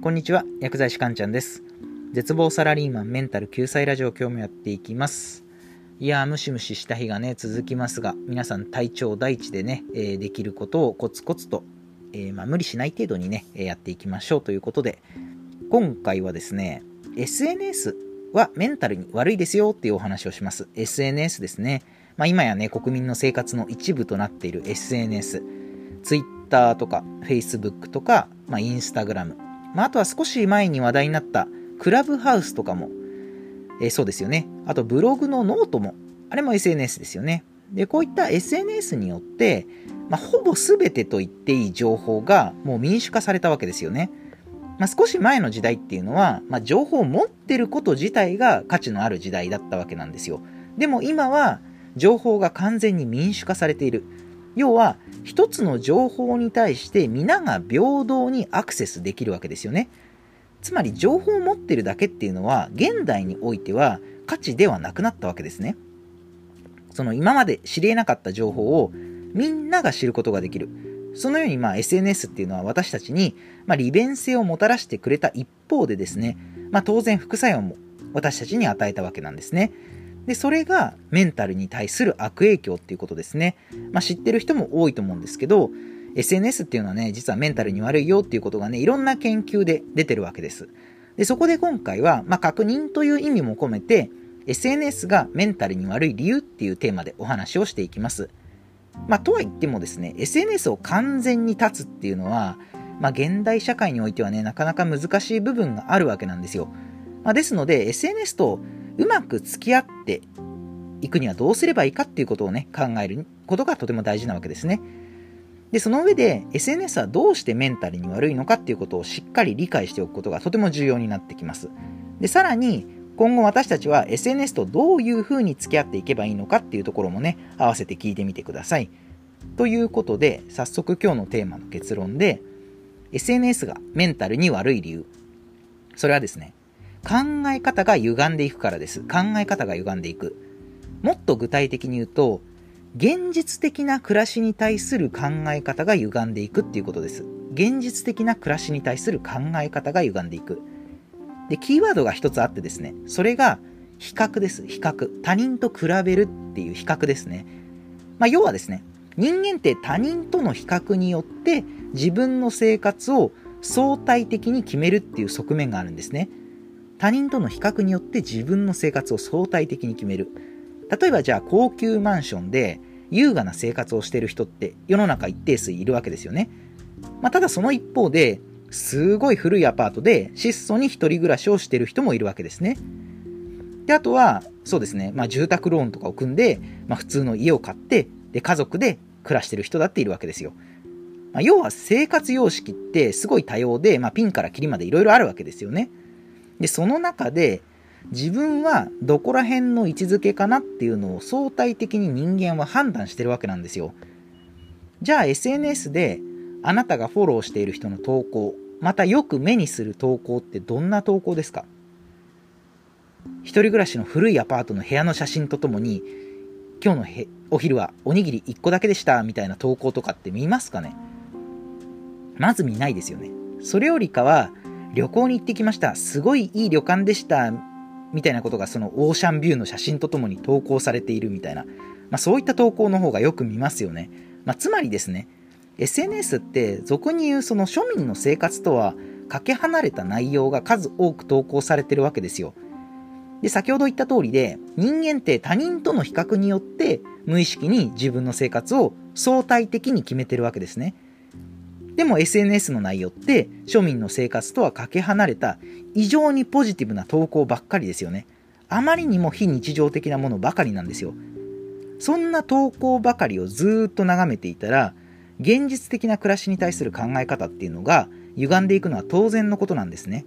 こんにちは、薬剤師かんちゃんです。絶望サラリーマンメンタル救済ラジオ今日もやっていきます。いやー、ムシムシした日がね、続きますが、皆さん体調第一でね、えーできることをコツコツと、えーまあ、無理しない程度にね、やっていきましょうということで、今回はですね、SNS はメンタルに悪いですよっていうお話をします。SNS ですね。まあ、今やね、国民の生活の一部となっている SNS。Twitter とか Facebook とか、まあ、Instagram。まあ、あとは少し前に話題になったクラブハウスとかも、えーそうですよね。あとブログのノートも、あれも SNS ですよね。で、こういった SNS によって、まあ、ほぼ全てと言っていい情報がもう民主化されたわけですよね。まあ、少し前の時代っていうのは、まあ、情報を持ってること自体が価値のある時代だったわけなんですよ。でも今は情報が完全に民主化されている。要は一つの情報に対して皆が平等にアクセスできるわけですよね。つまり情報を持ってるだけっていうのは現代においては価値ではなくなったわけですね。その今まで知り得なかった情報をみんなが知ることができる。そのようにまあ SNS っていうのは私たちにま利便性をもたらしてくれた一方でですね、まあ、当然副作用も私たちに与えたわけなんですね。で、それがメンタルに対する悪影響っていうことですね。まあ、知ってる人も多いと思うんですけど、SNS っていうのはね、実はメンタルに悪いよっていうことがね、いろんな研究で出てるわけです。で、そこで今回は、まあ、確認という意味も込めて、SNS がメンタルに悪い理由っていうテーマでお話をしていきます。まあ、とは言ってもですね、SNS を完全に断つっていうのは、まあ、現代社会においてはね、なかなか難しい部分があるわけなんですよ。まあ、ですので、SNS とうまく付き合っていくにはどうすればいいかっていうことをね、考えることがとても大事なわけですね。で、その上で SNS はどうしてメンタルに悪いのかっていうことをしっかり理解しておくことがとても重要になってきます。で、さらに今後私たちは SNS とどういうふうに付き合っていけばいいのかっていうところもね、合わせて聞いてみてください。ということで、早速今日のテーマの結論で、SNS がメンタルに悪い理由。それはですね、考え方が歪んでいくからです。考え方が歪んでいく。もっと具体的に言うと、現実的な暮らしに対する考え方が歪んでいくっていうことです。現実的な暮らしに対する考え方が歪んでいく。で、キーワードが一つあってですね、それが比較です。比較。他人と比べるっていう比較ですね。まあ、要はですね、人間って他人との比較によって自分の生活を相対的に決めるっていう側面があるんですね。他人との比較によって自分の生活を相対的に決める。例えばじゃあ高級マンションで優雅な生活をしてる人って世の中一定数いるわけですよね。まあ、ただその一方で、すごい古いアパートで質素に一人暮らしをしてる人もいるわけですね。で、あとは、そうですね、まあ、住宅ローンとかを組んで、まあ、普通の家を買って、で、家族で暮らしてる人だっているわけですよ。まあ、要は生活様式ってすごい多様で、まあ、ピンからキリまでいろいろあるわけですよね。で、その中で、自分はどこら辺の位置づけかなっていうのを相対的に人間は判断してるわけなんですよ。じゃあ SNS であなたがフォローしている人の投稿、またよく目にする投稿ってどんな投稿ですか？一人暮らしの古いアパートの部屋の写真とともに、今日のへお昼はおにぎり1個だけでしたみたいな投稿とかって見ますかね？まず見ないですよね。それよりかは、旅行に行ってきました。すごいいい旅館でした。みたいなことがそのオーシャンビューの写真とともに投稿されているみたいな、まあ、そういった投稿の方がよく見ますよね。まあ、つまりですね、SNS って俗に言うその庶民の生活とはかけ離れた内容が数多く投稿されてるわけですよ。で、先ほど言った通りで、人間って他人との比較によって無意識に自分の生活を相対的に決めてるわけですね。でも SNS の内容って庶民の生活とはかけ離れた異常にポジティブな投稿ばっかりですよね。あまりにも非日常的なものばかりなんですよ。そんな投稿ばかりをずっと眺めていたら、現実的な暮らしに対する考え方っていうのが歪んでいくのは当然のことなんですね。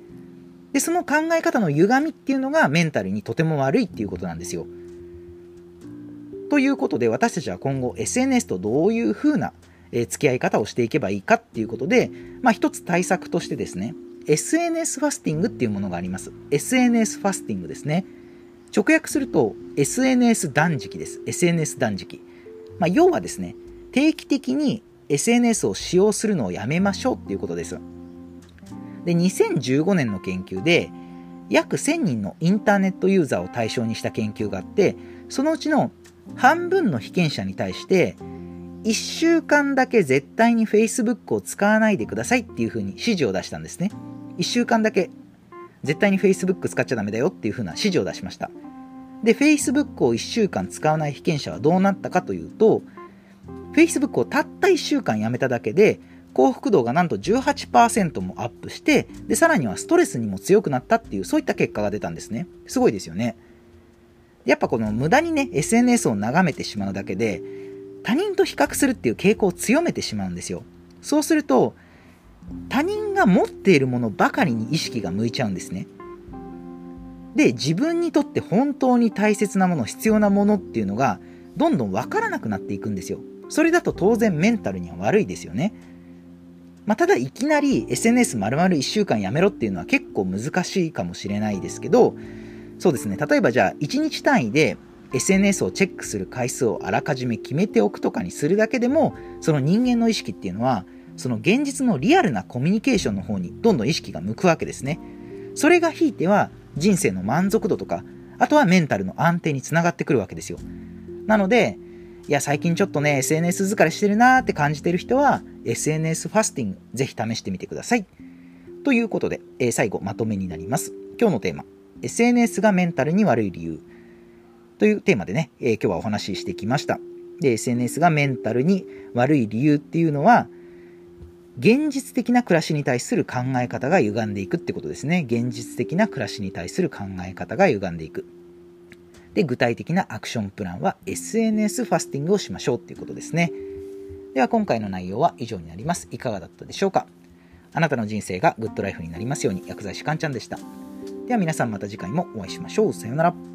で、その考え方の歪みっていうのがメンタルにとても悪いっていうことなんですよ。ということで私たちは今後 SNS とどういう風なえ付き合い方をしていけばいいかっていうことで、まあ一つ対策としてですね、SNS ファスティングっていうものがあります。SNS ファスティングですね。直訳すると SNS 断食です。SNS 断食。まあ要はですね、定期的に SNS を使用するのをやめましょうっていうことです。で、2015年の研究で、約1000人のインターネットユーザーを対象にした研究があって、そのうちの半分の被験者に対して、1週間だけ絶対に Facebook を使わないでくださいっていうふうに指示を出したんですね。1週間だけ絶対に Facebook 使っちゃダメだよっていうふうな指示を出しました。で、Facebook を1週間使わない被験者はどうなったかというと、Facebook をたった1週間やめただけで、幸福度がなんと18%もアップして、で、さらにはストレスにも強くなったっていう、そういった結果が出たんですね。すごいですよね。やっぱこの無駄にね、SNS を眺めてしまうだけで、他人と比較するっていう傾向を強めてしまうんですよ。そうすると、他人が持っているものばかりに意識が向いちゃうんですね。で、自分にとって本当に大切なもの、必要なものっていうのが、どんどんわからなくなっていくんですよ。それだと当然メンタルには悪いですよね。まあ、ただいきなり SNS 丸々1週間やめろっていうのは結構難しいかもしれないですけど、そうですね。例えばじゃあ1日単位で SNS をチェックする回数をあらかじめ決めておくとかにするだけでも、その人間の意識っていうのは、その現実のリアルなコミュニケーションの方にどんどん意識が向くわけですね。それがひいては人生の満足度とか、あとはメンタルの安定につながってくるわけですよ。なので、いや、最近ちょっとね、SNS 疲れしてるなーって感じてる人は、SNS ファスティング、ぜひ試してみてください。ということで、えー、最後、まとめになります。今日のテーマ、SNS がメンタルに悪い理由。というテーマでね、えー、今日はお話ししてきました。で、SNS がメンタルに悪い理由っていうのは、現実的な暮らしに対する考え方が歪んでいくってことですね。現実的な暮らしに対する考え方が歪んでいく。で、具体的なアクションプランは SNS ファスティングをしましょうっていうことですね。では今回の内容は以上になります。いかがだったでしょうかあなたの人生がグッドライフになりますように薬剤師かんちゃんでした。では皆さんまた次回もお会いしましょう。さようなら。